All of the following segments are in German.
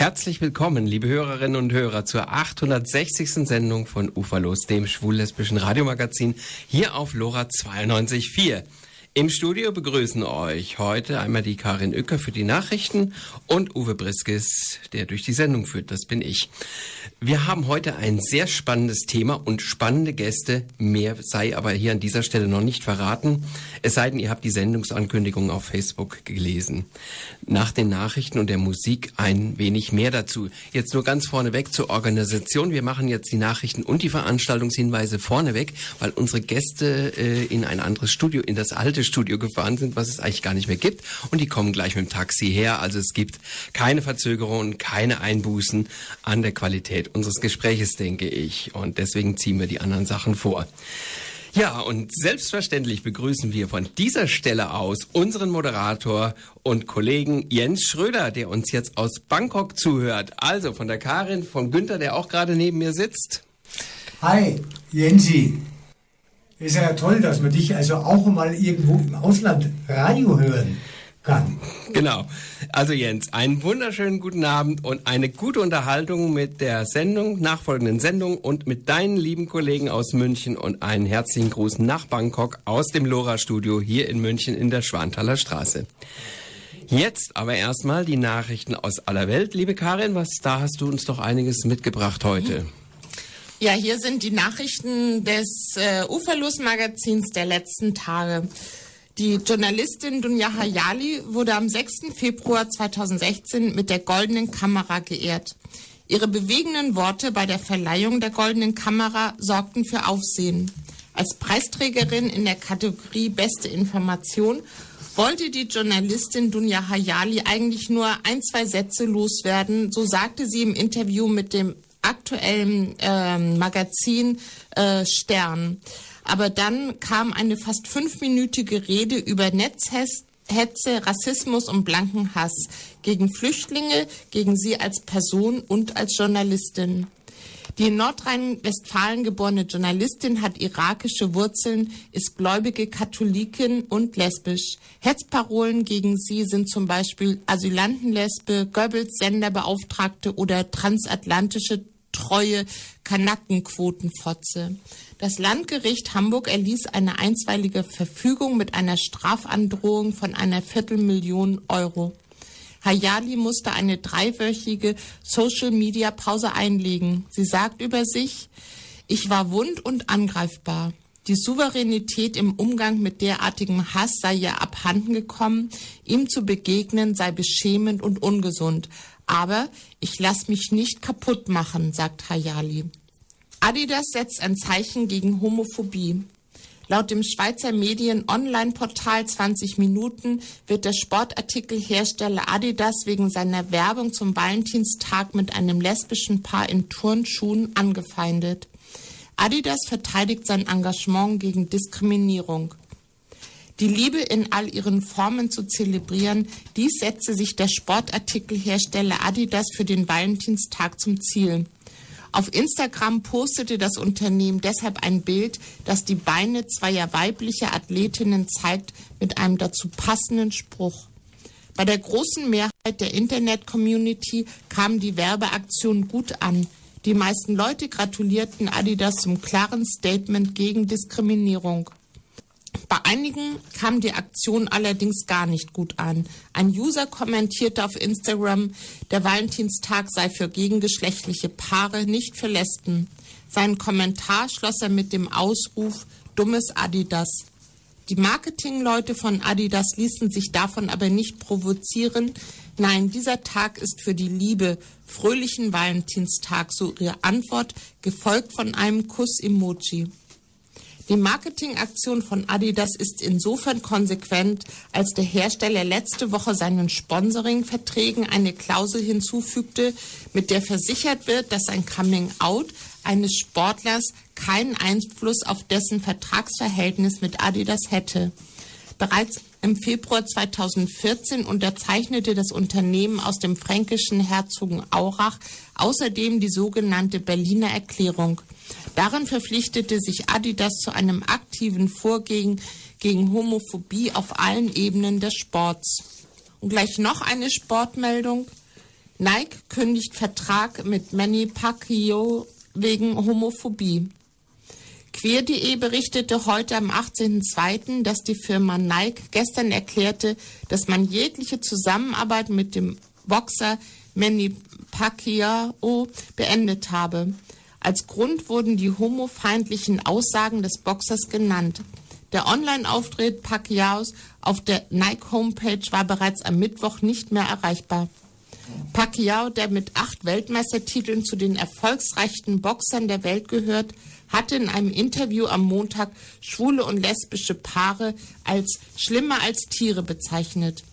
Herzlich willkommen, liebe Hörerinnen und Hörer, zur 860. Sendung von Uferlos, dem schwul-lesbischen Radiomagazin, hier auf LoRa 92.4. Im Studio begrüßen euch heute einmal die Karin Uecker für die Nachrichten und Uwe Briskes, der durch die Sendung führt. Das bin ich. Wir haben heute ein sehr spannendes Thema und spannende Gäste. Mehr sei aber hier an dieser Stelle noch nicht verraten. Es sei denn, ihr habt die Sendungsankündigung auf Facebook gelesen. Nach den Nachrichten und der Musik ein wenig mehr dazu. Jetzt nur ganz vorneweg zur Organisation. Wir machen jetzt die Nachrichten und die Veranstaltungshinweise vorneweg, weil unsere Gäste äh, in ein anderes Studio, in das alte Studio gefahren sind, was es eigentlich gar nicht mehr gibt. Und die kommen gleich mit dem Taxi her. Also es gibt keine Verzögerungen, keine Einbußen an der Qualität unseres Gespräches, denke ich. Und deswegen ziehen wir die anderen Sachen vor. Ja, und selbstverständlich begrüßen wir von dieser Stelle aus unseren Moderator und Kollegen Jens Schröder, der uns jetzt aus Bangkok zuhört. Also von der Karin, von Günther, der auch gerade neben mir sitzt. Hi, Jensi. Ist ja toll, dass man dich also auch mal irgendwo im Ausland Radio hören kann. Genau. Also Jens, einen wunderschönen guten Abend und eine gute Unterhaltung mit der Sendung, nachfolgenden Sendung und mit deinen lieben Kollegen aus München und einen herzlichen Gruß nach Bangkok aus dem Lora-Studio hier in München in der Schwanthaler Straße. Jetzt aber erstmal die Nachrichten aus aller Welt. Liebe Karin, was da hast du uns doch einiges mitgebracht heute. Ja, hier sind die Nachrichten des äh, Uferlos-Magazins der letzten Tage. Die Journalistin Dunja Hayali wurde am 6. Februar 2016 mit der Goldenen Kamera geehrt. Ihre bewegenden Worte bei der Verleihung der Goldenen Kamera sorgten für Aufsehen. Als Preisträgerin in der Kategorie Beste Information wollte die Journalistin Dunja Hayali eigentlich nur ein, zwei Sätze loswerden. So sagte sie im Interview mit dem aktuellen äh, Magazin äh, Stern. Aber dann kam eine fast fünfminütige Rede über Netzhetze, Rassismus und blanken Hass gegen Flüchtlinge, gegen sie als Person und als Journalistin. Die in Nordrhein-Westfalen geborene Journalistin hat irakische Wurzeln, ist gläubige Katholikin und lesbisch. Hetzparolen gegen sie sind zum Beispiel Asylantenlesbe, Goebbels Senderbeauftragte oder transatlantische treue Kanackenquotenfotze. Das Landgericht Hamburg erließ eine einstweilige Verfügung mit einer Strafandrohung von einer Viertelmillion Euro. Hayali musste eine dreiwöchige Social-Media-Pause einlegen. Sie sagt über sich, ich war wund und angreifbar. Die Souveränität im Umgang mit derartigem Hass sei ihr abhanden gekommen, ihm zu begegnen sei beschämend und ungesund. Aber ich lasse mich nicht kaputt machen, sagt Hayali. Adidas setzt ein Zeichen gegen Homophobie. Laut dem Schweizer Medien-Online-Portal 20 Minuten wird der Sportartikelhersteller Adidas wegen seiner Werbung zum Valentinstag mit einem lesbischen Paar in Turnschuhen angefeindet. Adidas verteidigt sein Engagement gegen Diskriminierung. Die Liebe in all ihren Formen zu zelebrieren, dies setze sich der Sportartikelhersteller Adidas für den Valentinstag zum Ziel. Auf Instagram postete das Unternehmen deshalb ein Bild, das die Beine zweier weiblicher Athletinnen zeigt mit einem dazu passenden Spruch. Bei der großen Mehrheit der Internet-Community kam die Werbeaktion gut an. Die meisten Leute gratulierten Adidas zum klaren Statement gegen Diskriminierung. Bei einigen kam die Aktion allerdings gar nicht gut an. Ein User kommentierte auf Instagram, der Valentinstag sei für gegengeschlechtliche Paare, nicht für Lesben. Seinen Kommentar schloss er mit dem Ausruf Dummes Adidas. Die Marketingleute von Adidas ließen sich davon aber nicht provozieren. Nein, dieser Tag ist für die Liebe. Fröhlichen Valentinstag, so ihre Antwort, gefolgt von einem Kuss-Emoji. Die Marketingaktion von Adidas ist insofern konsequent, als der Hersteller letzte Woche seinen Sponsoring-Verträgen eine Klausel hinzufügte, mit der versichert wird, dass ein Coming-out eines Sportlers keinen Einfluss auf dessen Vertragsverhältnis mit Adidas hätte. Bereits im Februar 2014 unterzeichnete das Unternehmen aus dem fränkischen Herzogenaurach außerdem die sogenannte Berliner Erklärung. Darin verpflichtete sich Adidas zu einem aktiven Vorgehen gegen Homophobie auf allen Ebenen des Sports. Und gleich noch eine Sportmeldung. Nike kündigt Vertrag mit Manny Pacquiao wegen Homophobie. Queer.de berichtete heute am 18.02., dass die Firma Nike gestern erklärte, dass man jegliche Zusammenarbeit mit dem Boxer Manny Pacquiao beendet habe. Als Grund wurden die homofeindlichen Aussagen des Boxers genannt. Der Online-Auftritt Pacquiaos auf der Nike-Homepage war bereits am Mittwoch nicht mehr erreichbar. Pacquiao, der mit acht Weltmeistertiteln zu den erfolgreichsten Boxern der Welt gehört, hatte in einem Interview am Montag schwule und lesbische Paare als schlimmer als Tiere bezeichnet.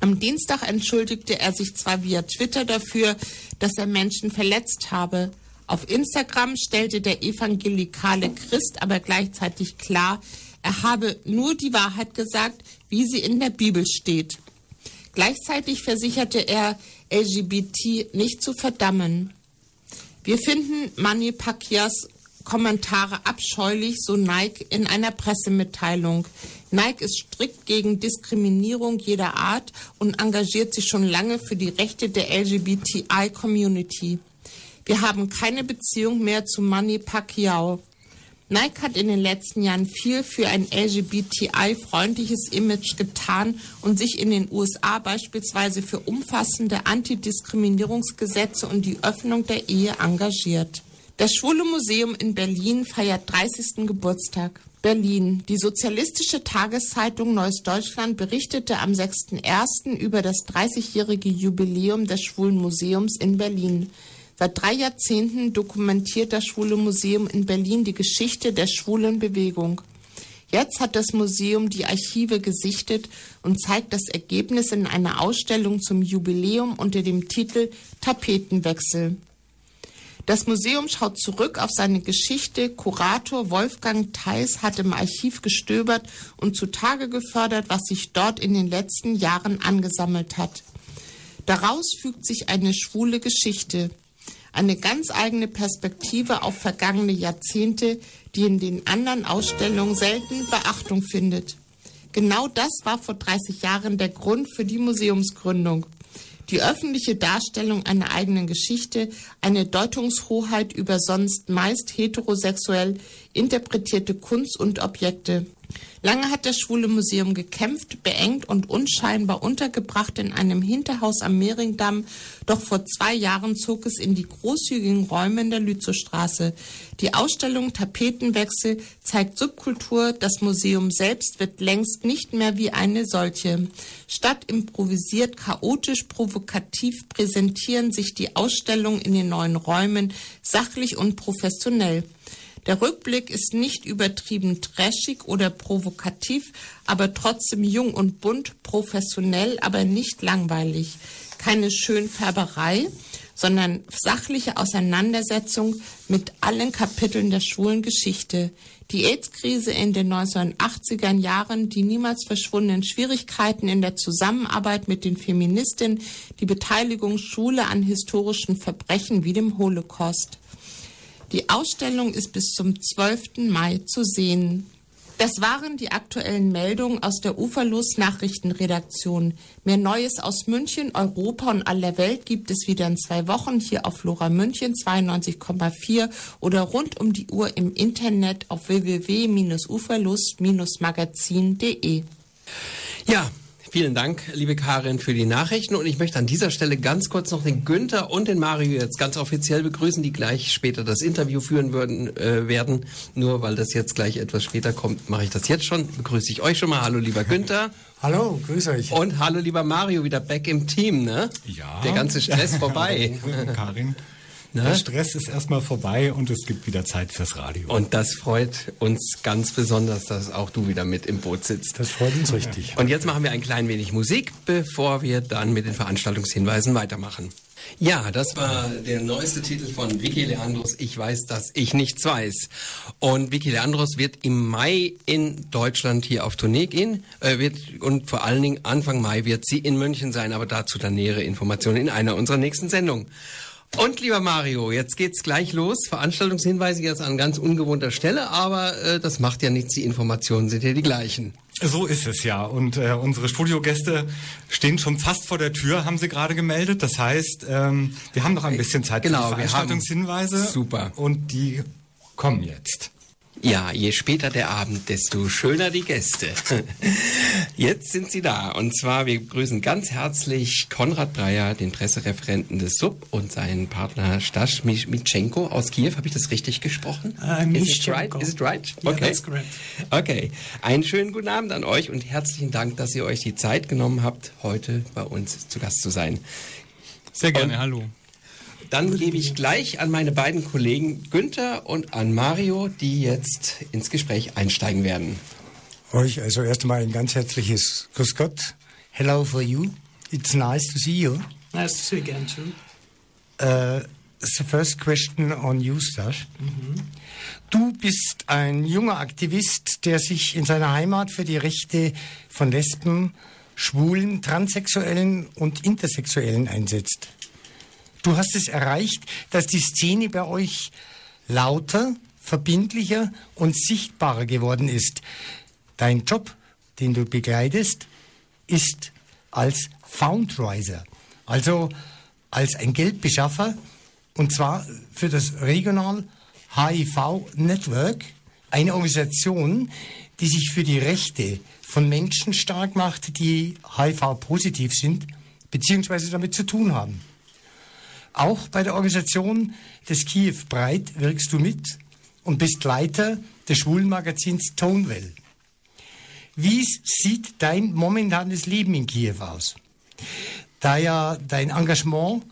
Am Dienstag entschuldigte er sich zwar via Twitter dafür, dass er Menschen verletzt habe. Auf Instagram stellte der evangelikale Christ aber gleichzeitig klar, er habe nur die Wahrheit gesagt, wie sie in der Bibel steht. Gleichzeitig versicherte er, LGBT nicht zu verdammen. Wir finden Manny Pacquias Kommentare abscheulich, so Nike in einer Pressemitteilung. Nike ist strikt gegen Diskriminierung jeder Art und engagiert sich schon lange für die Rechte der LGBTI-Community. Wir haben keine Beziehung mehr zu Manny Pacquiao. Nike hat in den letzten Jahren viel für ein LGBTI-freundliches Image getan und sich in den USA beispielsweise für umfassende Antidiskriminierungsgesetze und die Öffnung der Ehe engagiert. Das Schwule Museum in Berlin feiert 30. Geburtstag. Berlin. Die sozialistische Tageszeitung Neues Deutschland berichtete am 6.1. über das 30-jährige Jubiläum des Schwulen Museums in Berlin. Seit drei Jahrzehnten dokumentiert das Schwule Museum in Berlin die Geschichte der schwulen Bewegung. Jetzt hat das Museum die Archive gesichtet und zeigt das Ergebnis in einer Ausstellung zum Jubiläum unter dem Titel Tapetenwechsel. Das Museum schaut zurück auf seine Geschichte. Kurator Wolfgang Theis hat im Archiv gestöbert und zutage gefördert, was sich dort in den letzten Jahren angesammelt hat. Daraus fügt sich eine schwule Geschichte, eine ganz eigene Perspektive auf vergangene Jahrzehnte, die in den anderen Ausstellungen selten Beachtung findet. Genau das war vor 30 Jahren der Grund für die Museumsgründung die öffentliche Darstellung einer eigenen Geschichte, eine Deutungshoheit über sonst meist heterosexuell interpretierte Kunst und Objekte. Lange hat das Schwule Museum gekämpft, beengt und unscheinbar untergebracht in einem Hinterhaus am Mehringdamm, doch vor zwei Jahren zog es in die großzügigen Räume in der Lützowstraße. Die Ausstellung Tapetenwechsel zeigt Subkultur, das Museum selbst wird längst nicht mehr wie eine solche. Statt improvisiert, chaotisch, provokativ präsentieren sich die Ausstellungen in den neuen Räumen sachlich und professionell. Der Rückblick ist nicht übertrieben trashig oder provokativ, aber trotzdem jung und bunt, professionell, aber nicht langweilig. Keine Schönfärberei, sondern sachliche Auseinandersetzung mit allen Kapiteln der schwulen Geschichte. Die AIDS-Krise in den 1980er Jahren, die niemals verschwundenen Schwierigkeiten in der Zusammenarbeit mit den Feministinnen, die Beteiligung Schule an historischen Verbrechen wie dem Holocaust. Die Ausstellung ist bis zum 12. Mai zu sehen. Das waren die aktuellen Meldungen aus der Uferlos Nachrichtenredaktion. Mehr Neues aus München, Europa und aller Welt gibt es wieder in zwei Wochen hier auf Lora München 92,4 oder rund um die Uhr im Internet auf www.uferlust-magazin.de. Ja, Vielen Dank, liebe Karin, für die Nachrichten. Und ich möchte an dieser Stelle ganz kurz noch den Günther und den Mario jetzt ganz offiziell begrüßen, die gleich später das Interview führen würden, äh, werden. Nur weil das jetzt gleich etwas später kommt, mache ich das jetzt schon. Begrüße ich euch schon mal. Hallo, lieber Günther. Hallo, grüß euch. Und hallo, lieber Mario, wieder back im Team, ne? Ja. Der ganze Stress vorbei. Karin. Ne? Der Stress ist erstmal vorbei und es gibt wieder Zeit fürs Radio. Und das freut uns ganz besonders, dass auch du wieder mit im Boot sitzt. Das freut uns richtig. Und jetzt machen wir ein klein wenig Musik, bevor wir dann mit den Veranstaltungshinweisen weitermachen. Ja, das war der neueste Titel von Vicky Leandros. Ich weiß, dass ich nichts weiß. Und Vicky Leandros wird im Mai in Deutschland hier auf Tournee gehen. Äh, wird, und vor allen Dingen Anfang Mai wird sie in München sein, aber dazu dann nähere Informationen in einer unserer nächsten Sendungen. Und lieber Mario, jetzt geht's gleich los. Veranstaltungshinweise jetzt an ganz ungewohnter Stelle, aber äh, das macht ja nichts. Die Informationen sind ja die gleichen. So ist es ja. Und äh, unsere Studiogäste stehen schon fast vor der Tür, haben sie gerade gemeldet. Das heißt, ähm, wir haben noch ein bisschen Zeit genau, für die Veranstaltungshinweise. Super. Und die kommen jetzt. Ja, je später der Abend, desto schöner die Gäste. Jetzt sind sie da. Und zwar, wir begrüßen ganz herzlich Konrad Breyer, den Pressereferenten des SUB und seinen Partner Stasch Mitschenko aus Kiew. Habe ich das richtig gesprochen? Uh, Is it right? Is it right? Okay. Yeah, that's correct. Okay. Einen schönen guten Abend an euch und herzlichen Dank, dass ihr euch die Zeit genommen habt, heute bei uns zu Gast zu sein. Sehr gerne, und hallo. Dann gebe ich gleich an meine beiden Kollegen Günther und an Mario, die jetzt ins Gespräch einsteigen werden. Euch also erst einmal ein ganz herzliches Grüß Gott. Hello for you. It's nice to see you. Nice to see you again too. Uh, the first question on you, Stash. Mhm. Du bist ein junger Aktivist, der sich in seiner Heimat für die Rechte von Lesben, Schwulen, Transsexuellen und Intersexuellen einsetzt. Du hast es erreicht, dass die Szene bei euch lauter, verbindlicher und sichtbarer geworden ist. Dein Job, den du begleitest, ist als Foundriser, also als ein Geldbeschaffer, und zwar für das Regional HIV Network, eine Organisation, die sich für die Rechte von Menschen stark macht, die HIV-positiv sind, beziehungsweise damit zu tun haben. Auch bei der Organisation des Kiew Breit wirkst du mit und bist Leiter des Schwulenmagazins Tonewell. Wie sieht dein momentanes Leben in Kiew aus? Da ja dein Engagement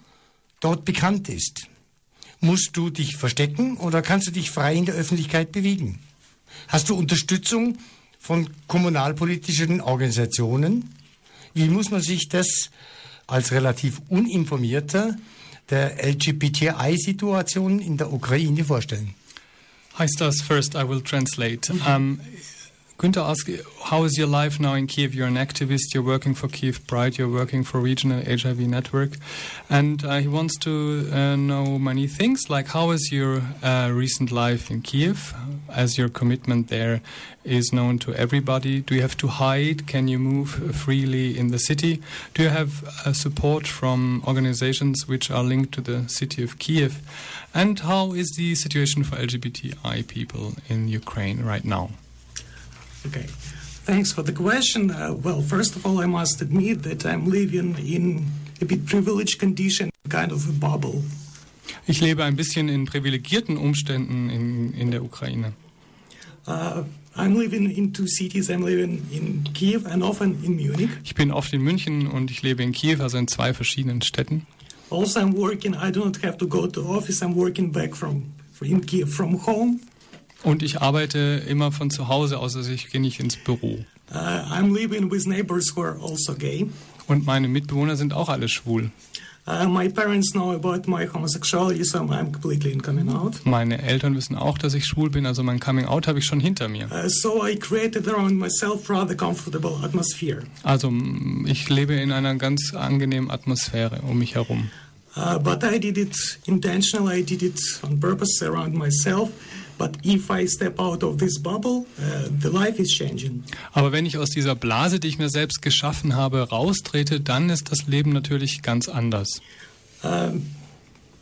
dort bekannt ist, musst du dich verstecken oder kannst du dich frei in der Öffentlichkeit bewegen? Hast du Unterstützung von kommunalpolitischen Organisationen? Wie muss man sich das als relativ uninformierter der LGBTI-Situation in der Ukraine vorstellen? Hi Stas, first I will translate. Um, Günther asked, how is your life now in Kiev? You're an activist, you're working for Kiev Pride, you're working for Regional HIV Network. And uh, he wants to uh, know many things, like how is your uh, recent life in Kiev, as your commitment there is known to everybody? Do you have to hide? Can you move freely in the city? Do you have uh, support from organizations which are linked to the city of Kiev? And how is the situation for LGBTI people in Ukraine right now? Okay. Thanks for the question. Uh, well, first of all, I must admit that I'm living in a bit privileged condition, kind of a bubble. Ich lebe ein bisschen in privilegierten Umständen in, in der Ukraine. Uh, I'm living in two cities. I'm living in Kiev and often in Munich. Ich bin oft in München und ich lebe in Kiew, also in zwei verschiedenen Städten. Also, I'm working. I do not have to go to office. I'm working back from in Kiev from home. Und ich arbeite immer von zu Hause aus, also ich gehe nicht ins Büro. Uh, I'm living with neighbors who are also gay. Und meine Mitbewohner sind auch alle schwul. Uh, my parents know about my homosexuality, so I'm completely in coming out. Meine Eltern wissen auch, dass ich schwul bin, also mein Coming Out habe ich schon hinter mir. Uh, so I created around myself rather comfortable atmosphere. Also ich lebe in einer ganz angenehmen Atmosphäre um mich herum. Uh, but I did it intentionally. I did it on purpose around myself. But if I step out of this bubble, uh, the life is changing. Aber wenn ich aus dieser Blase, die ich mir selbst geschaffen habe, raustrete, dann ist das Leben natürlich ganz anders. Um,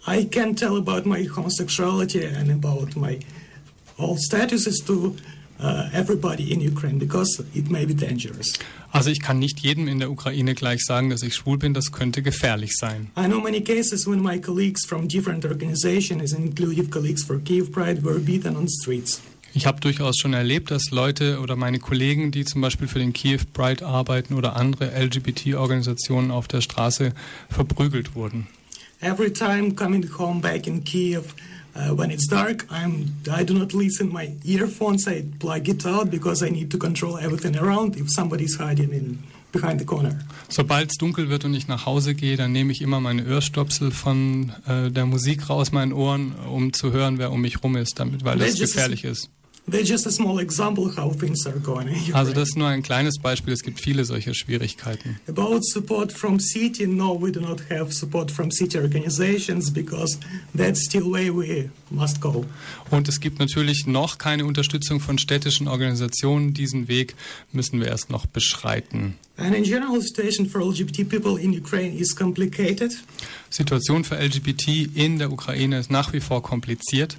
I can tell about my homosexuality and about my all statuses to uh, everybody in Ukraine because it may be dangerous. Also ich kann nicht jedem in der Ukraine gleich sagen, dass ich schwul bin, das könnte gefährlich sein. I know many cases when my colleagues from different organizations, including colleagues for Kiev Pride, were beaten on streets. Ich habe durchaus schon erlebt, dass Leute oder meine Kollegen, die zum Beispiel für den Kiev Pride arbeiten oder andere LGBT-Organisationen auf der Straße verprügelt wurden. Every time coming home back in Kiev, Uh, when it's dark, I'm, I do not listen my earphones. I plug it out because I need to control everything around if somebody's hiding in behind the corner. Sobald es dunkel wird und ich nach Hause gehe, dann nehme ich immer meine Öhrstopsel von äh, der Musik raus meinen Ohren, um zu hören, wer um mich rum ist, damit, weil das gefährlich ist. Also das ist nur ein kleines Beispiel, es gibt viele solcher Schwierigkeiten. About support from city, no, we do not have support from city organizations because that's still way we must go. Und es gibt natürlich noch keine Unterstützung von städtischen Organisationen. Diesen Weg müssen wir erst noch beschreiten. And in general, situation for LGBT people in Ukraine is complicated. Situation für LGBT in der Ukraine ist nach wie vor kompliziert.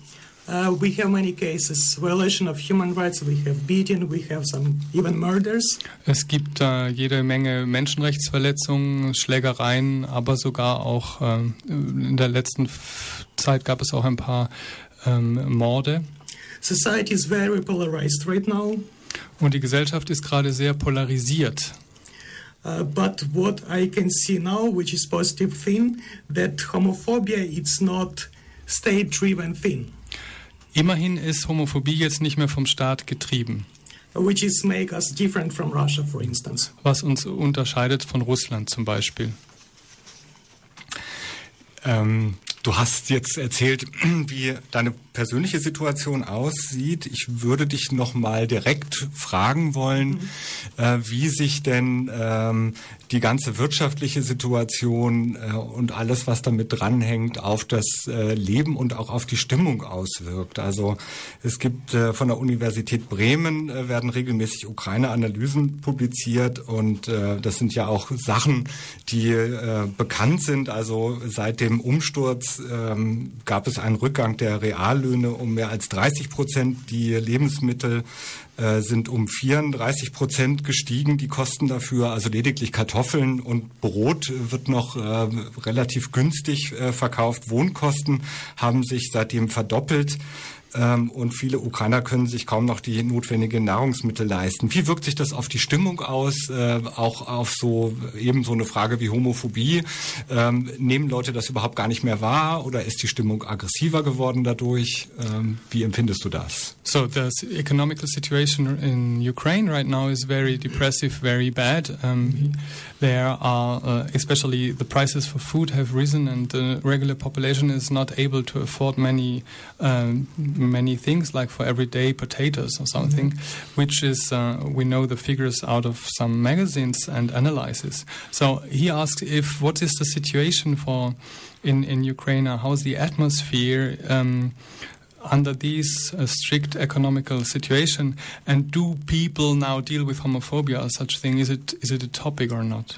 Uh, we have many cases, violation of human rights, we have beating, we have some even murders. Es gibt äh, jede Menge Menschenrechtsverletzungen, Schlägereien, aber sogar auch äh, in der letzten Zeit gab es auch ein paar ähm, Morde. Society is very polarized right now. Und die Gesellschaft ist gerade sehr polarisiert. Uh, but what I can see now, which is positive thing, that homophobia it's not state-driven thing, Immerhin ist Homophobie jetzt nicht mehr vom Staat getrieben, which is make us different from Russia, for instance. was uns unterscheidet von Russland zum Beispiel. Ähm, du hast jetzt erzählt, wie deine persönliche Situation aussieht. Ich würde dich noch mal direkt fragen wollen, mhm. äh, wie sich denn ähm, die ganze wirtschaftliche Situation äh, und alles, was damit dranhängt, auf das äh, Leben und auch auf die Stimmung auswirkt. Also es gibt äh, von der Universität Bremen äh, werden regelmäßig Ukraine-Analysen publiziert und äh, das sind ja auch Sachen, die bekannt sind. Also seit dem Umsturz ähm, gab es einen Rückgang der Reallöhne um mehr als 30 Prozent. Die Lebensmittel äh, sind um 34 Prozent gestiegen, die Kosten dafür. Also lediglich Kartoffeln und Brot wird noch äh, relativ günstig äh, verkauft. Wohnkosten haben sich seitdem verdoppelt. Ähm, und viele Ukrainer können sich kaum noch die notwendigen Nahrungsmittel leisten. Wie wirkt sich das auf die Stimmung aus? Äh, auch auf so eben so eine Frage wie Homophobie. Ähm, nehmen Leute das überhaupt gar nicht mehr wahr oder ist die Stimmung aggressiver geworden dadurch? Ähm, wie empfindest du das? So the economical situation in Ukraine right now is very depressive, very bad. Um, there are, uh, especially the prices for food have risen, and the regular population is not able to afford many um, many things, like for everyday potatoes or something, mm-hmm. which is uh, we know the figures out of some magazines and analyses. So he asked if what is the situation for in in Ukraine? How's the atmosphere? Um, under these uh, strict economical situation and do people now deal with homophobia or such thing is it is it a topic or not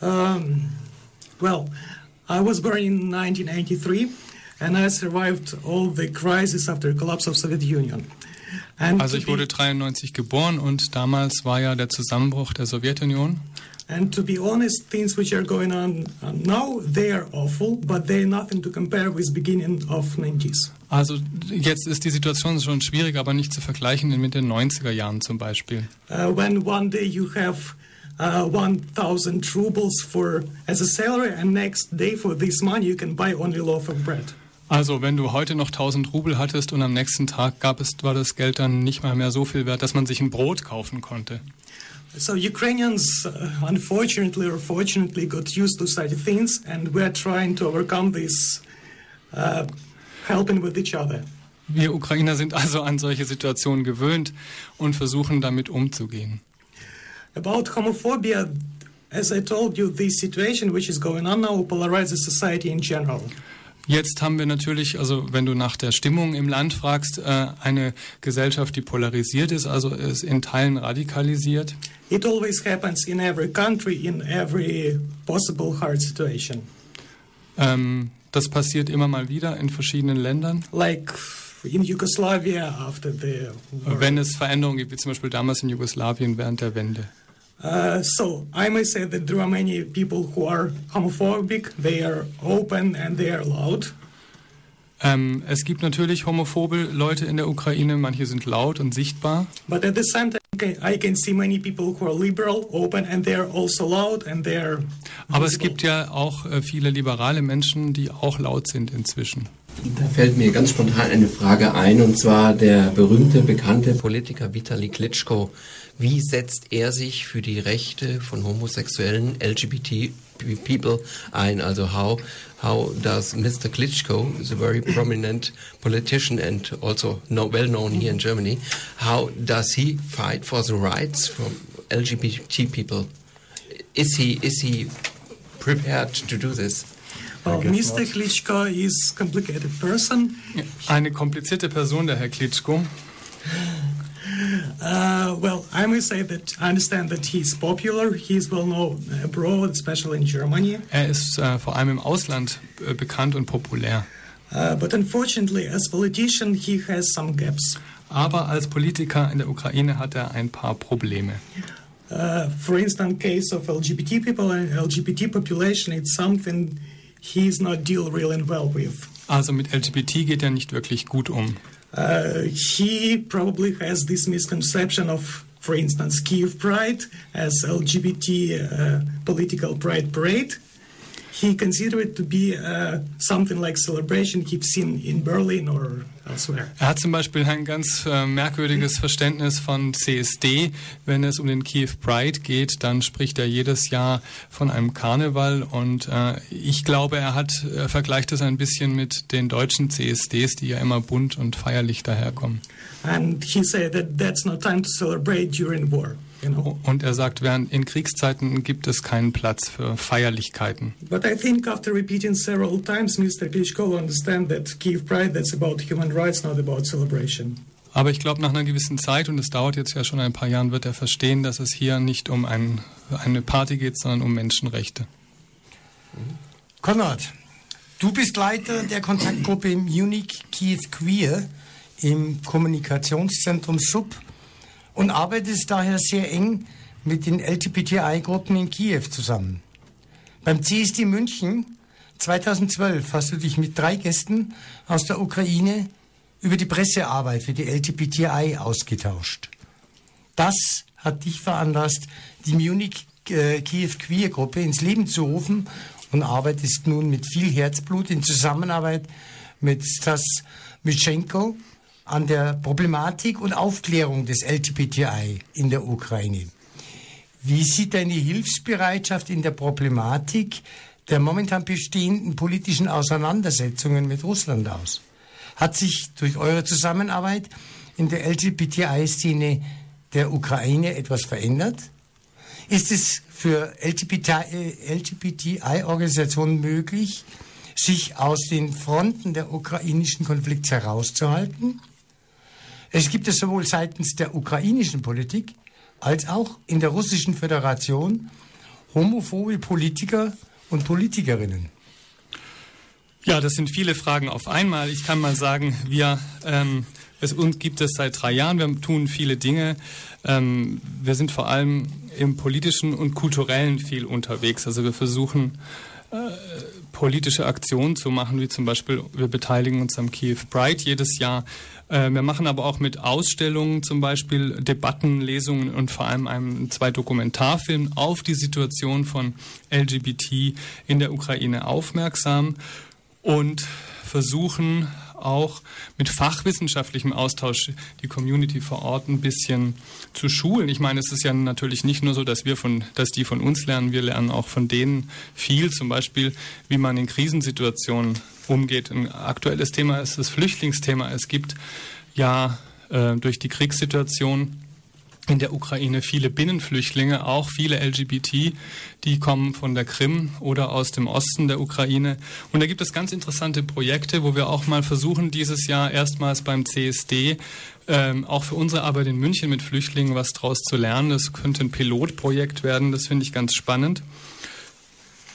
um, well i was born in 1983 and i survived all the crises after the collapse of soviet union and also ich wurde 93 geboren und damals war ja der Zusammenbruch der Sowjetunion And to be honest, things which are going on now, they are awful, but they're nothing to compare with beginning of 90s. Also jetzt ist die Situation schon schwierig, aber nicht zu vergleichen mit den 90er Jahren zum Beispiel. Uh, when one day you have uh, 1000 rubles for as a salary and next day for this money you can buy only a loaf of bread. Also wenn du heute noch 1000 Rubel hattest und am nächsten Tag gab es, war das Geld dann nicht mal mehr so viel wert, dass man sich ein Brot kaufen konnte. So Ukrainians, uh, unfortunately or fortunately, got used to such things, and we're trying to overcome this, uh, helping with each other. Wir Ukrainer sind also an solche Situationen gewöhnt und versuchen damit umzugehen. About homophobia, as I told you, this situation which is going on now polarizes society in general. Jetzt haben wir natürlich, also wenn du nach der Stimmung im Land fragst, äh, eine Gesellschaft, die polarisiert ist, also ist in Teilen radikalisiert. It always happens in every country, in every possible hard situation. Ähm, das passiert immer mal wieder in verschiedenen Ländern. Like in Yugoslavia after the war. Wenn es Veränderungen gibt, wie zum Beispiel damals in Jugoslawien während der Wende. Uh, so I may say that there are many people who are homophobic. They are open and they are loud. Ähm, es gibt natürlich homophobe Leute in der Ukraine. Manche sind laut und sichtbar. But at the same time, I can see many people who are liberal, open, and they are also loud and they are. Aber es gibt ja auch äh, viele liberale Menschen, die auch laut sind inzwischen. Da fällt mir ganz spontan eine Frage ein, und zwar der berühmte, bekannte Politiker Vitali Klitschko. Wie setzt er sich für die Rechte von homosexuellen LGBT people ein. Also how how does Mr. Klitschko, is a very prominent politician and also no, well known here in Germany, how does he fight for the rights from LGBT people? Is he is he prepared to do this? Mr. Klitschko is complicated person. Eine komplizierte Person, der Herr Klitschko. Uh, well, I must say that I understand that he's popular. He's well known abroad, especially in Germany. Er ist äh, vor allem im Ausland äh, bekannt und populär. Uh, but unfortunately, as politician, he has some gaps. Aber als Politiker in der Ukraine hat er ein paar Probleme. Uh, for instance, case of LGBT people and LGBT population, it's something he's not deal really well with. Also mit LGBT geht er nicht wirklich gut um. Uh, he probably has this misconception of, for instance, Kiev Pride as LGBT uh, political pride parade. He considered it to be uh, something like celebration he's seen in Berlin or elsewhere. Er hat zum Beispiel ein ganz äh, merkwürdiges Verständnis von CSD. Wenn es um den Kiew Pride geht, dann spricht er jedes Jahr von einem Karneval und äh, ich glaube, er hat er vergleicht es ein bisschen mit den deutschen CSDs, die ja immer bunt und feierlich daherkommen. And he said that that's not time to celebrate during war. Know? Und er sagt, während in Kriegszeiten gibt es keinen Platz für Feierlichkeiten. But I think after repeating several times, Mr. Klitschko will understand that Kiev Pride that's about human rights, not about celebration. Aber ich glaube, nach einer gewissen Zeit, und es dauert jetzt ja schon ein paar Jahren, wird er verstehen, dass es hier nicht um ein, eine Party geht, sondern um Menschenrechte. Konrad, du bist Leiter der Kontaktgruppe Munich Kiew Queer im Kommunikationszentrum SUB und arbeitest daher sehr eng mit den LGBTI-Gruppen in Kiew zusammen. Beim CSD München 2012 hast du dich mit drei Gästen aus der Ukraine über die Pressearbeit für die LGBTI ausgetauscht. Das hat dich veranlasst, die Munich äh, Kiew Queer Gruppe ins Leben zu rufen und arbeitest nun mit viel Herzblut in Zusammenarbeit mit Stas Mitschenko an der Problematik und Aufklärung des LGBTI in der Ukraine. Wie sieht deine Hilfsbereitschaft in der Problematik der momentan bestehenden politischen Auseinandersetzungen mit Russland aus? Hat sich durch eure Zusammenarbeit in der LGBTI-Szene der Ukraine etwas verändert? Ist es für LGBTI-Organisationen möglich, sich aus den Fronten der ukrainischen Konflikts herauszuhalten? Es gibt es sowohl seitens der ukrainischen Politik als auch in der russischen Föderation homophobe Politiker und Politikerinnen. Ja, das sind viele Fragen auf einmal. Ich kann mal sagen, wir, ähm, es uns gibt es seit drei Jahren. Wir tun viele Dinge. Ähm, wir sind vor allem im politischen und kulturellen viel unterwegs. Also wir versuchen äh, politische Aktionen zu machen, wie zum Beispiel wir beteiligen uns am Kiew Pride jedes Jahr. Äh, wir machen aber auch mit Ausstellungen zum Beispiel Debatten, Lesungen und vor allem einem zwei Dokumentarfilmen auf die Situation von LGBT in der Ukraine aufmerksam und versuchen auch mit fachwissenschaftlichem Austausch die Community vor Ort ein bisschen zu schulen. Ich meine, es ist ja natürlich nicht nur so, dass wir von, dass die von uns lernen, wir lernen auch von denen viel, zum Beispiel, wie man in Krisensituationen umgeht. Ein aktuelles Thema ist das Flüchtlingsthema. Es gibt ja äh, durch die Kriegssituation in der Ukraine viele Binnenflüchtlinge, auch viele LGBT, die kommen von der Krim oder aus dem Osten der Ukraine. Und da gibt es ganz interessante Projekte, wo wir auch mal versuchen, dieses Jahr erstmals beim CSD ähm, auch für unsere Arbeit in München mit Flüchtlingen was draus zu lernen. Das könnte ein Pilotprojekt werden, das finde ich ganz spannend.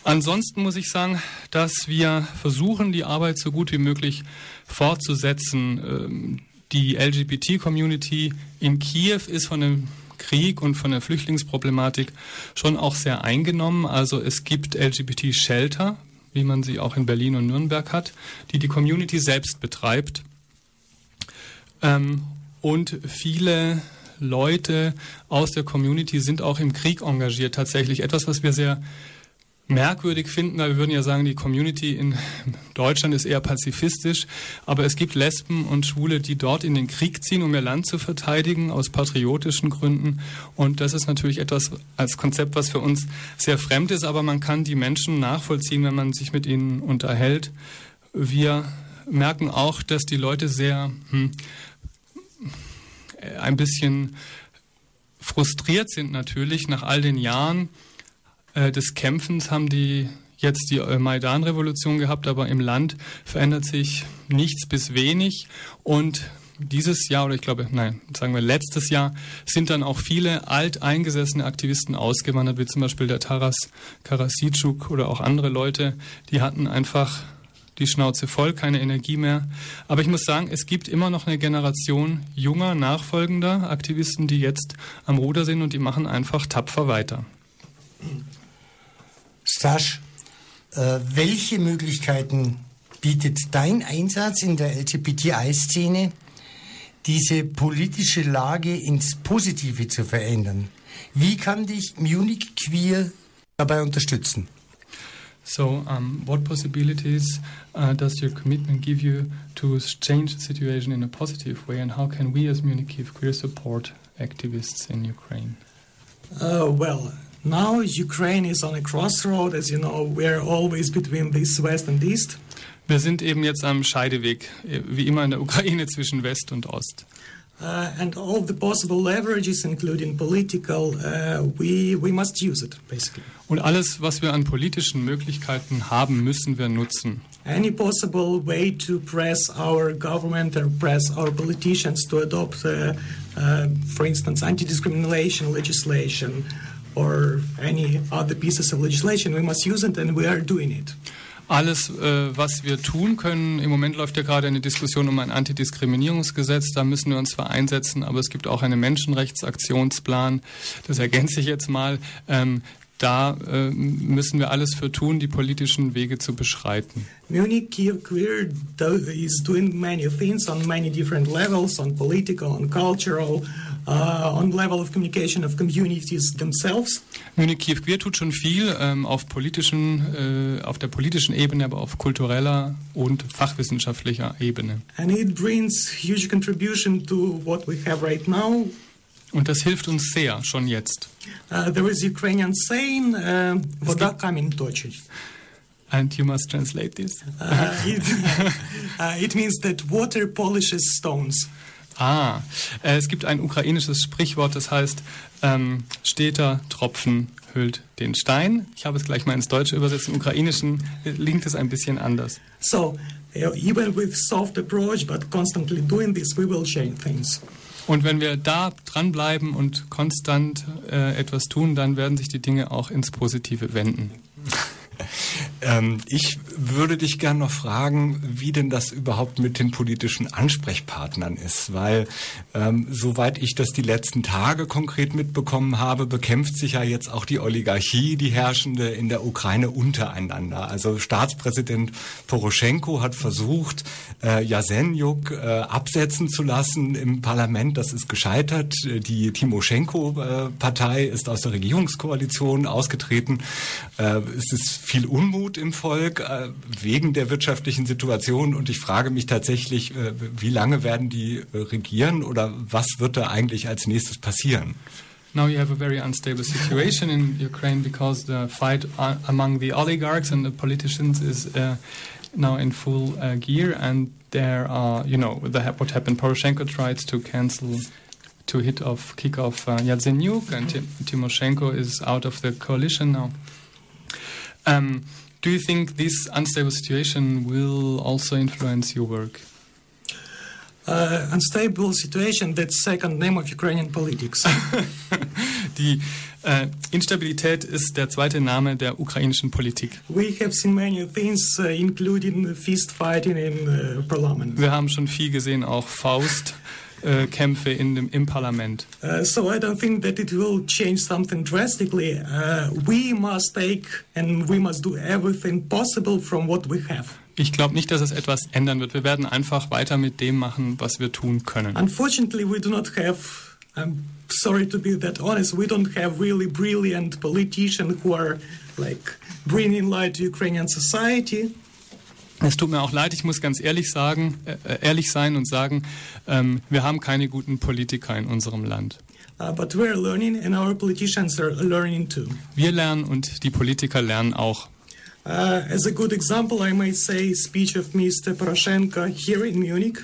Ansonsten muss ich sagen, dass wir versuchen, die Arbeit so gut wie möglich fortzusetzen. Die LGBT-Community in Kiew ist von dem Krieg und von der Flüchtlingsproblematik schon auch sehr eingenommen. Also es gibt LGBT-Shelter, wie man sie auch in Berlin und Nürnberg hat, die die Community selbst betreibt. Ähm, und viele Leute aus der Community sind auch im Krieg engagiert tatsächlich. Etwas, was wir sehr merkwürdig finden, weil wir würden ja sagen, die Community in Deutschland ist eher pazifistisch, aber es gibt Lesben und Schwule, die dort in den Krieg ziehen, um ihr Land zu verteidigen, aus patriotischen Gründen. Und das ist natürlich etwas als Konzept, was für uns sehr fremd ist, aber man kann die Menschen nachvollziehen, wenn man sich mit ihnen unterhält. Wir merken auch, dass die Leute sehr hm, ein bisschen frustriert sind natürlich nach all den Jahren äh, des Kämpfens haben die jetzt die äh, Maidan-Revolution gehabt, aber im Land verändert sich nichts bis wenig und dieses Jahr oder ich glaube, nein, sagen wir letztes Jahr, sind dann auch viele alteingesessene Aktivisten ausgewandert, wie zum Beispiel der Taras Karasitschuk oder auch andere Leute, die hatten einfach die Schnauze voll, keine Energie mehr. Aber ich muss sagen, es gibt immer noch eine Generation junger, nachfolgender Aktivisten, die jetzt am Ruder sind und die machen einfach tapfer weiter. Stasch, äh, welche Möglichkeiten bietet dein Einsatz in der LGBTI-Szene, diese politische Lage ins Positive zu verändern? Wie kann dich Munich Queer dabei unterstützen? So, um, what possibilities uh, does your commitment give you to change the situation in a positive way, and how can we as Munich Queer support activists in Ukraine? Uh, well, Now Ukraine is on a crossroad, as you know, we're always between this west and east. Wir sind eben jetzt am Scheideweg, wie immer in der Ukraine zwischen West und Ost. Uh, and all the possible leverages, including political, uh, we, we must use it, basically. Und alles, was wir an politischen Möglichkeiten haben, müssen wir nutzen. Any possible way to press our government or press our politicians to adopt, uh, uh for instance, anti-discrimination legislation, or any other pieces of legislation. We must use it and we are doing it. Alles, äh, was wir tun können, im Moment läuft ja gerade eine Diskussion um ein Antidiskriminierungsgesetz, da müssen wir uns zwar einsetzen, aber es gibt auch einen Menschenrechtsaktionsplan, das ergänze ich jetzt mal. Ähm, da äh, müssen wir alles für tun, die politischen Wege zu beschreiten. Munich Queer is doing many things on many different levels, on political, on cultural, on level of communication of communities themselves. Munich Kiew Queer tut schon viel ähm, auf politischen, äh, auf der politischen Ebene, aber auf kultureller und fachwissenschaftlicher Ebene. And it brings huge contribution to what we have right now. Und das hilft uns sehr, schon jetzt. Uh, there is Ukrainian saying, uh, voda камень точит. And you must translate this. Uh, it, uh, it means that water polishes stones. Ah, äh, es gibt ein ukrainisches Sprichwort, das heißt, ähm, steter Tropfen hüllt den Stein. Ich habe es gleich mal ins Deutsche übersetzt. Im Ukrainischen klingt es ein bisschen anders. So, even with soft approach, but constantly doing this, we will change things. Und wenn wir da dranbleiben und konstant äh, etwas tun, dann werden sich die Dinge auch ins Positive wenden. Ähm, ich würde dich gerne noch fragen, wie denn das überhaupt mit den politischen Ansprechpartnern ist, weil ähm, soweit ich das die letzten Tage konkret mitbekommen habe, bekämpft sich ja jetzt auch die Oligarchie, die herrschende in der Ukraine untereinander. Also Staatspräsident Poroschenko hat versucht, äh, Jasenjuk äh, absetzen zu lassen im Parlament. Das ist gescheitert. Die Timoschenko-Partei ist aus der Regierungskoalition ausgetreten. Äh, es ist viel Unmut im Volk äh, wegen der wirtschaftlichen Situation und ich frage mich tatsächlich, äh, wie lange werden die äh, regieren oder was wird da eigentlich als nächstes passieren? Now you have a very unstable situation in Ukraine because the fight among the oligarchs and the politicians is uh, now in full uh, gear, and there are, you know, the, what happened. Poroshenko tried to cancel, to hit off, kick off uh, Yatsenyuk, and Timoshenko is out of the coalition now. Um, do you think this unstable situation will also influence your work? Uh, unstable situation, that's second name of Ukrainian politics. Die äh, Instabilität ist der zweite Name der ukrainischen Politik. We have seen many things, uh, including fist fighting in uh, parliament. Wir haben schon viel gesehen, auch Faust. Äh, Kämpfe in dem, im Parlament. Uh, so I don't think that it will change something drastically. Uh, we must take and we must do everything possible from what we have. Ich glaube nicht, dass es etwas ändern wird. Wir werden einfach weiter mit dem machen, was wir tun können. Unfortunately, we do not have I'm sorry to be that honest. We don't have really brilliant politicians who are like bringing light to Ukrainian society. Es tut mir auch leid, ich muss ganz ehrlich sagen, äh, ehrlich sein und sagen, ähm, wir haben keine guten Politiker in unserem Land. Uh, but we're learning, and our politicians are learning too. Wir lernen und die Politiker lernen auch. Uh, as a good example, I might say speech of Mr. Poroshenko here in Munich.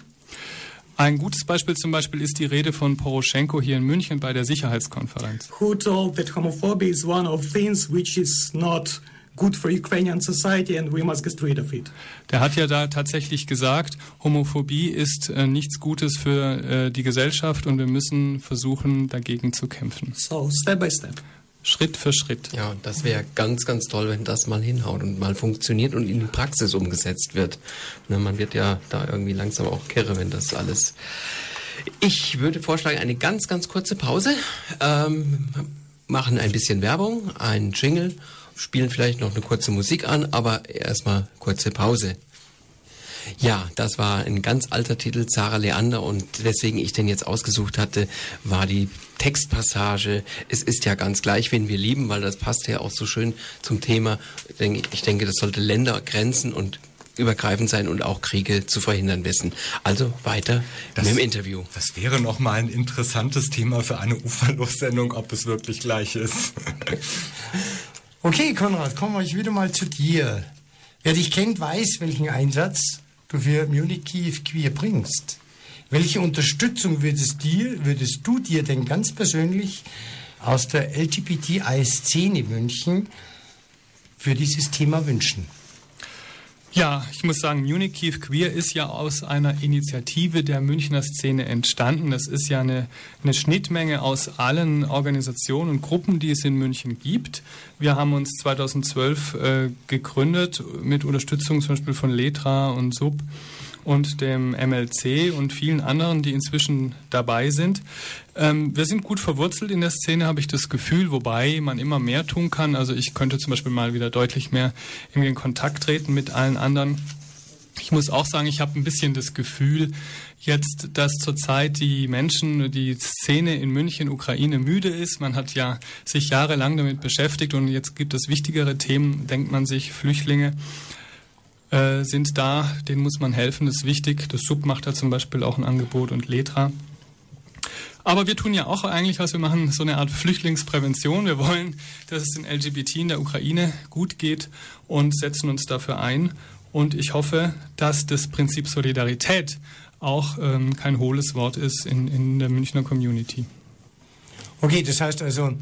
Ein gutes Beispiel zum Beispiel ist die Rede von Poroschenko hier in München bei der Sicherheitskonferenz. Who told that homophobia is one of things which is not good for Ukrainian society and we must get rid of it. Der hat ja da tatsächlich gesagt, Homophobie ist äh, nichts Gutes für äh, die Gesellschaft und wir müssen versuchen, dagegen zu kämpfen. So, step by step. Schritt für Schritt. Ja, das wäre ganz, ganz toll, wenn das mal hinhaut und mal funktioniert und in die Praxis umgesetzt wird. Ne, man wird ja da irgendwie langsam auch kirre, wenn das alles. Ich würde vorschlagen, eine ganz, ganz kurze Pause. Ähm, machen ein bisschen Werbung, einen Jingle, spielen vielleicht noch eine kurze Musik an, aber erstmal kurze Pause. Ja, das war ein ganz alter Titel, Sarah Leander, und weswegen ich den jetzt ausgesucht hatte, war die Textpassage. Es ist ja ganz gleich, wen wir lieben, weil das passt ja auch so schön zum Thema. Ich denke, das sollte Ländergrenzen und übergreifend sein und auch Kriege zu verhindern wissen. Also weiter Das- mit dem Interview. Das wäre noch mal ein interessantes Thema für eine Uferlos-Sendung, ob es wirklich gleich ist. Okay, Konrad, kommen wir wieder mal zu dir. Wer dich kennt, weiß, welchen Einsatz du für Munich Kiew Queer bringst. Welche Unterstützung würdest, dir, würdest du dir denn ganz persönlich aus der LGBTI-Szene München für dieses Thema wünschen? Ja, ich muss sagen, Munich Kiew Queer ist ja aus einer Initiative der Münchner Szene entstanden. Das ist ja eine, eine Schnittmenge aus allen Organisationen und Gruppen, die es in München gibt. Wir haben uns 2012 äh, gegründet mit Unterstützung zum Beispiel von Letra und Sub und dem MLC und vielen anderen, die inzwischen dabei sind. Ähm, wir sind gut verwurzelt in der Szene, habe ich das Gefühl, wobei man immer mehr tun kann. Also ich könnte zum Beispiel mal wieder deutlich mehr in Kontakt treten mit allen anderen. Ich muss auch sagen, ich habe ein bisschen das Gefühl, jetzt, dass zurzeit die Menschen, die Szene in München, Ukraine müde ist. Man hat ja sich jahrelang damit beschäftigt und jetzt gibt es wichtigere Themen, denkt man sich, Flüchtlinge äh, sind da, denen muss man helfen, das ist wichtig. Das Sub macht da zum Beispiel auch ein Angebot und Letra. Aber wir tun ja auch eigentlich was, wir machen so eine Art Flüchtlingsprävention. Wir wollen, dass es den LGBT in der Ukraine gut geht und setzen uns dafür ein. Und ich hoffe, dass das Prinzip Solidarität auch ähm, kein hohles Wort ist in, in der Münchner Community. Okay, das heißt also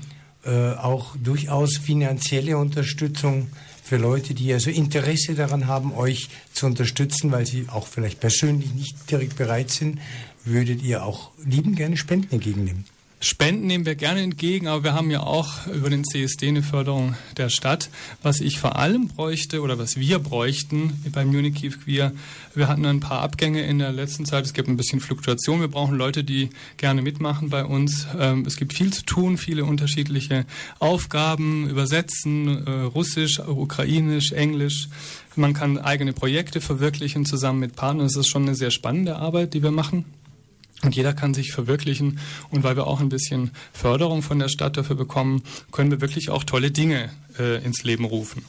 äh, auch durchaus finanzielle Unterstützung für Leute, die also Interesse daran haben, euch zu unterstützen, weil sie auch vielleicht persönlich nicht direkt bereit sind, würdet ihr auch lieben gerne Spenden entgegennehmen. Spenden nehmen wir gerne entgegen, aber wir haben ja auch über den CSD eine Förderung der Stadt. Was ich vor allem bräuchte oder was wir bräuchten beim Munich Kiew Queer, wir hatten ein paar Abgänge in der letzten Zeit. Es gibt ein bisschen Fluktuation. Wir brauchen Leute, die gerne mitmachen bei uns. Ähm, Es gibt viel zu tun, viele unterschiedliche Aufgaben, übersetzen, äh, Russisch, Ukrainisch, Englisch. Man kann eigene Projekte verwirklichen zusammen mit Partnern. Es ist schon eine sehr spannende Arbeit, die wir machen. Und jeder kann sich verwirklichen. Und weil wir auch ein bisschen Förderung von der Stadt dafür bekommen, können wir wirklich auch tolle Dinge äh, ins Leben rufen.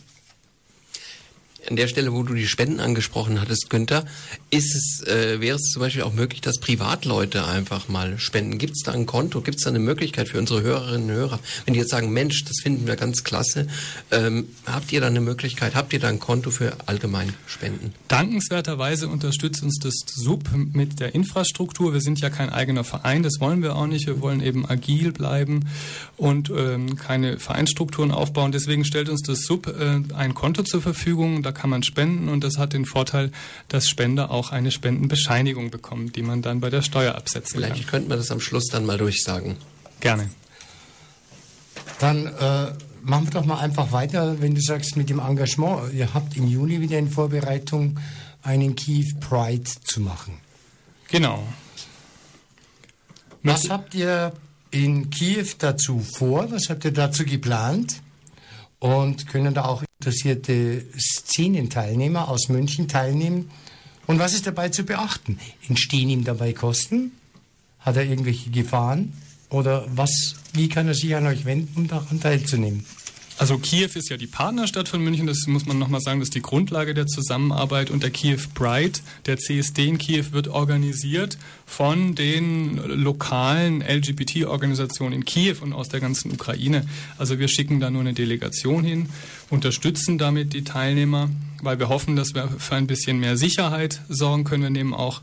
An der Stelle, wo du die Spenden angesprochen hattest, Günther, ist es, äh, wäre es zum Beispiel auch möglich, dass Privatleute einfach mal spenden? Gibt es da ein Konto? Gibt es da eine Möglichkeit für unsere Hörerinnen und Hörer? Wenn die jetzt sagen, Mensch, das finden wir ganz klasse, ähm, habt ihr da eine Möglichkeit? Habt ihr da ein Konto für Allgemeinspenden? Dankenswerterweise unterstützt uns das SUB mit der Infrastruktur. Wir sind ja kein eigener Verein, das wollen wir auch nicht. Wir wollen eben agil bleiben und ähm, keine Vereinsstrukturen aufbauen. Deswegen stellt uns das SUB äh, ein Konto zur Verfügung. Da kann man spenden und das hat den Vorteil, dass Spender auch eine Spendenbescheinigung bekommen, die man dann bei der Steuer absetzen Vielleicht kann. könnten wir das am Schluss dann mal durchsagen. Gerne. Dann äh, machen wir doch mal einfach weiter, wenn du sagst, mit dem Engagement. Ihr habt im Juni wieder in Vorbereitung, einen Kiew Pride zu machen. Genau. Was habt ihr in Kiew dazu vor? Was habt ihr dazu geplant? Und können da auch interessierte Szenenteilnehmer aus München teilnehmen? Und was ist dabei zu beachten? Entstehen ihm dabei Kosten? Hat er irgendwelche Gefahren? Oder was, wie kann er sich an euch wenden, um daran teilzunehmen? Also Kiew ist ja die Partnerstadt von München, das muss man nochmal sagen, das ist die Grundlage der Zusammenarbeit und der Kiew Pride, der CSD in Kiew wird organisiert von den lokalen LGBT-Organisationen in Kiew und aus der ganzen Ukraine. Also wir schicken da nur eine Delegation hin, unterstützen damit die Teilnehmer, weil wir hoffen, dass wir für ein bisschen mehr Sicherheit sorgen können. Wir nehmen auch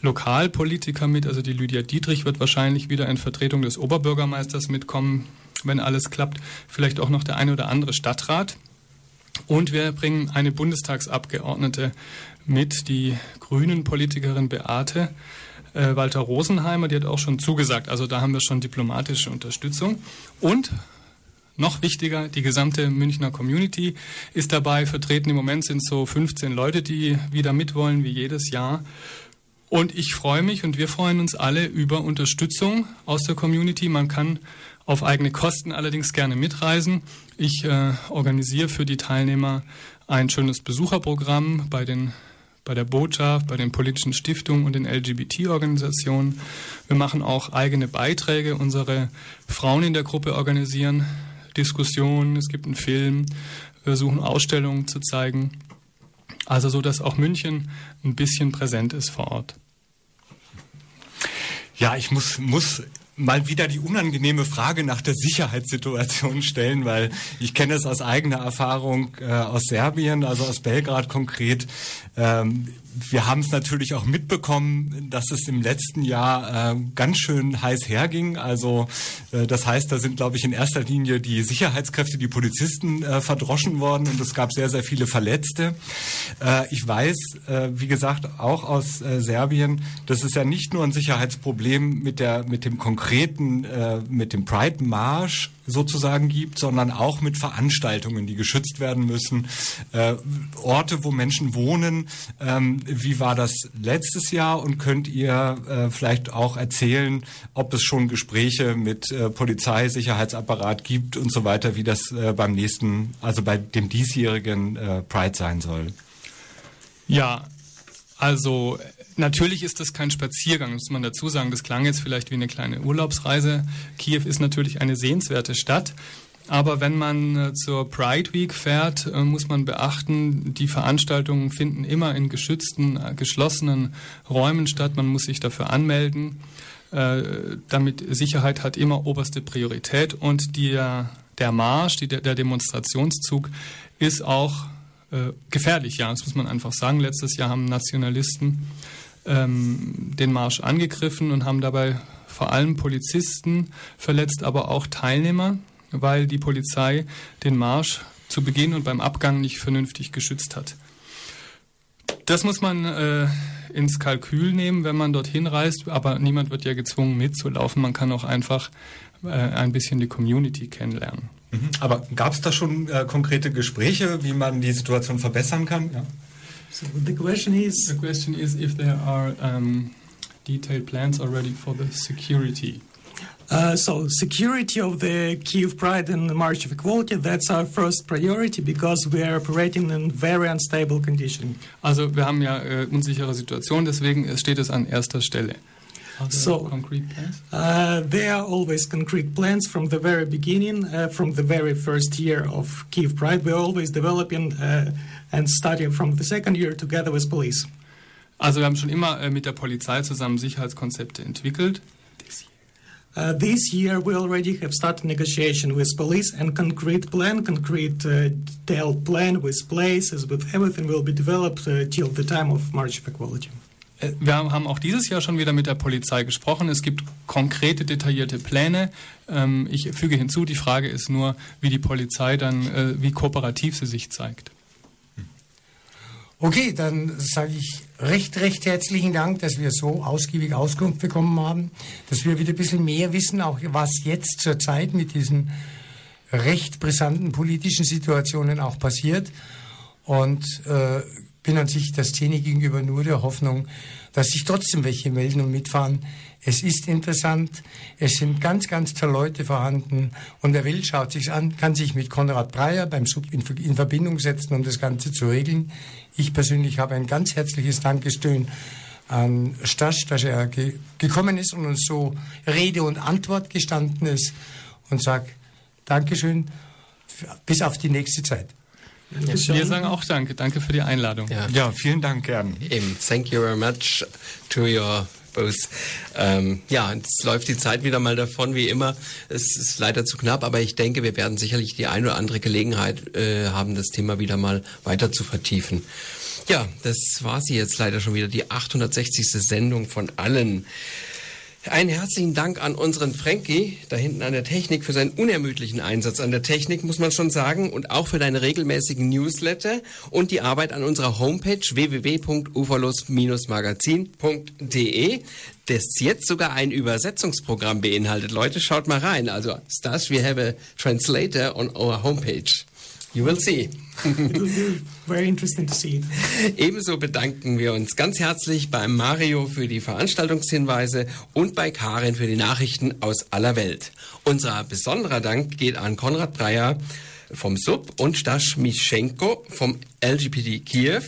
Lokalpolitiker mit, also die Lydia Dietrich wird wahrscheinlich wieder in Vertretung des Oberbürgermeisters mitkommen wenn alles klappt, vielleicht auch noch der eine oder andere Stadtrat. Und wir bringen eine Bundestagsabgeordnete mit, die Grünen-Politikerin Beate äh, Walter Rosenheimer, die hat auch schon zugesagt. Also da haben wir schon diplomatische Unterstützung. Und noch wichtiger, die gesamte Münchner Community ist dabei vertreten. Im Moment sind so 15 Leute, die wieder mitwollen, wie jedes Jahr. Und ich freue mich und wir freuen uns alle über Unterstützung aus der Community. Man kann auf eigene Kosten allerdings gerne mitreisen. Ich äh, organisiere für die Teilnehmer ein schönes Besucherprogramm bei den bei der Botschaft, bei den politischen Stiftungen und den LGBT-Organisationen. Wir machen auch eigene Beiträge. Unsere Frauen in der Gruppe organisieren Diskussionen. Es gibt einen Film. Wir versuchen Ausstellungen zu zeigen. Also so, dass auch München ein bisschen präsent ist vor Ort. Ja, ich muss, muss mal wieder die unangenehme Frage nach der Sicherheitssituation stellen, weil ich kenne es aus eigener Erfahrung äh, aus Serbien, also aus Belgrad konkret. Ähm, wir haben es natürlich auch mitbekommen, dass es im letzten Jahr äh, ganz schön heiß herging. Also äh, das heißt, da sind, glaube ich, in erster Linie die Sicherheitskräfte, die Polizisten äh, verdroschen worden und es gab sehr, sehr viele Verletzte. Äh, ich weiß, äh, wie gesagt, auch aus äh, Serbien, dass es ja nicht nur ein Sicherheitsproblem mit der mit dem konkreten mit dem Pride Marsch sozusagen gibt, sondern auch mit Veranstaltungen, die geschützt werden müssen, Orte, wo Menschen wohnen. Ähm, wie war das letztes Jahr und könnt ihr äh, vielleicht auch erzählen, ob es schon Gespräche mit äh, Polizei, Sicherheitsapparat gibt und so weiter, wie das äh, beim nächsten, also bei dem diesjährigen äh, Pride sein soll? Ja, also natürlich ist das kein Spaziergang, muss man dazu sagen. Das klang jetzt vielleicht wie eine kleine Urlaubsreise. Kiew ist natürlich eine sehenswerte Stadt. Aber wenn man äh, zur Pride Week fährt, äh, muss man beachten, die Veranstaltungen finden immer in geschützten, äh, geschlossenen Räumen statt. Man muss sich dafür anmelden. Damit Sicherheit hat immer oberste Priorität und der, der Marsch, die, der Demonstrationszug ist auch gefährlich. Ja, das muss man einfach sagen. Letztes Jahr haben Nationalisten ähm, den Marsch angegriffen und haben dabei vor allem Polizisten verletzt, aber auch Teilnehmer weil die Polizei den Marsch zu Beginn und beim Abgang nicht vernünftig geschützt hat. Das muss man äh, ins Kalkül nehmen, wenn man dorthin reist, aber niemand wird ja gezwungen mitzulaufen. Man kann auch einfach äh, ein bisschen die Community kennenlernen. Mhm. Aber gab es da schon äh, konkrete Gespräche, wie man die Situation verbessern kann? Ja. So the question is, the question is if there are um, detailed plans already for the security. Uh, so security of the Kiev Pride and the March of Equality, that's our first priority because we are operating in very unstable condition. Also wir haben ja äh, unsichere Situation, deswegen steht es an erster Stelle. So? Uh, there are always concrete plans from the very beginning, uh, from the very first year of Kiev Pride. We're always developing uh, and studying from the second year together with police. Also wir haben schon immer äh, mit der Polizei zusammen Sicherheitskonzepte entwickelt. Uh, this year, we already have started negotiation with police and concrete plan, concrete uh, detailed plan with places, with everything will be developed uh, till the time of March of Equality. Äh, wir haben auch dieses Jahr schon wieder mit der Polizei gesprochen. Es gibt konkrete, detaillierte Pläne. Ähm, ich füge hinzu, die Frage ist nur, wie die Polizei dann, äh, wie kooperativ sie sich zeigt. Okay, dann sage ich recht, recht herzlichen Dank, dass wir so ausgiebig Auskunft bekommen haben, dass wir wieder ein bisschen mehr wissen, auch was jetzt zur Zeit mit diesen recht brisanten politischen Situationen auch passiert. Und äh, bin an sich der Szene gegenüber nur der Hoffnung, dass sich trotzdem welche melden und mitfahren. Es ist interessant, es sind ganz, ganz tolle Leute vorhanden und wer will, schaut sich an, kann sich mit Konrad Breyer beim Sub in, in Verbindung setzen, um das Ganze zu regeln. Ich persönlich habe ein ganz herzliches Dankeschön an Stasch, dass er ge gekommen ist und uns so Rede und Antwort gestanden ist und sage Dankeschön, bis auf die nächste Zeit. Wir sagen auch Danke. Danke für die Einladung. Ja, ja vielen Dank, gern. Eben. Thank you very much to your both. Ähm, ja, jetzt läuft die Zeit wieder mal davon, wie immer. Es ist leider zu knapp, aber ich denke, wir werden sicherlich die eine oder andere Gelegenheit äh, haben, das Thema wieder mal weiter zu vertiefen. Ja, das war sie jetzt leider schon wieder, die 860. Sendung von allen. Einen herzlichen Dank an unseren Frankie da hinten an der Technik für seinen unermüdlichen Einsatz an der Technik, muss man schon sagen, und auch für deine regelmäßigen Newsletter und die Arbeit an unserer Homepage www.uferlos-magazin.de, das jetzt sogar ein Übersetzungsprogramm beinhaltet. Leute, schaut mal rein. Also, Stash, we have a translator on our homepage. You will see. Very interesting to see it. Ebenso bedanken wir uns ganz herzlich bei Mario für die Veranstaltungshinweise und bei Karin für die Nachrichten aus aller Welt. Unser besonderer Dank geht an Konrad Breyer vom SUB und Stasch Mischenko vom LGBT Kiew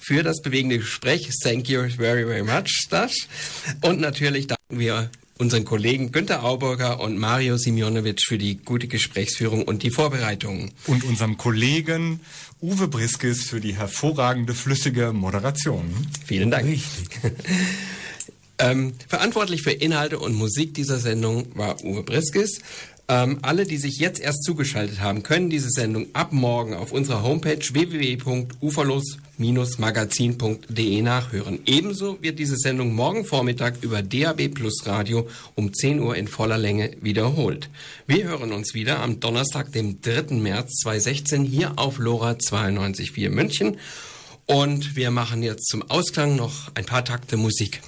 für das bewegende Gespräch. Thank you very, very much, Stasch. Und natürlich danken wir unseren Kollegen Günter Auburger und Mario Simionowitsch für die gute Gesprächsführung und die Vorbereitungen. Und unserem Kollegen Uwe Briskes für die hervorragende flüssige Moderation. Vielen Dank. ähm, verantwortlich für Inhalte und Musik dieser Sendung war Uwe Briskes. Ähm, alle, die sich jetzt erst zugeschaltet haben, können diese Sendung ab morgen auf unserer Homepage www.uferlos-magazin.de nachhören. Ebenso wird diese Sendung morgen Vormittag über DAB Plus Radio um 10 Uhr in voller Länge wiederholt. Wir hören uns wieder am Donnerstag, dem 3. März 2016 hier auf LoRa 92.4 München. Und wir machen jetzt zum Ausklang noch ein paar Takte Musik.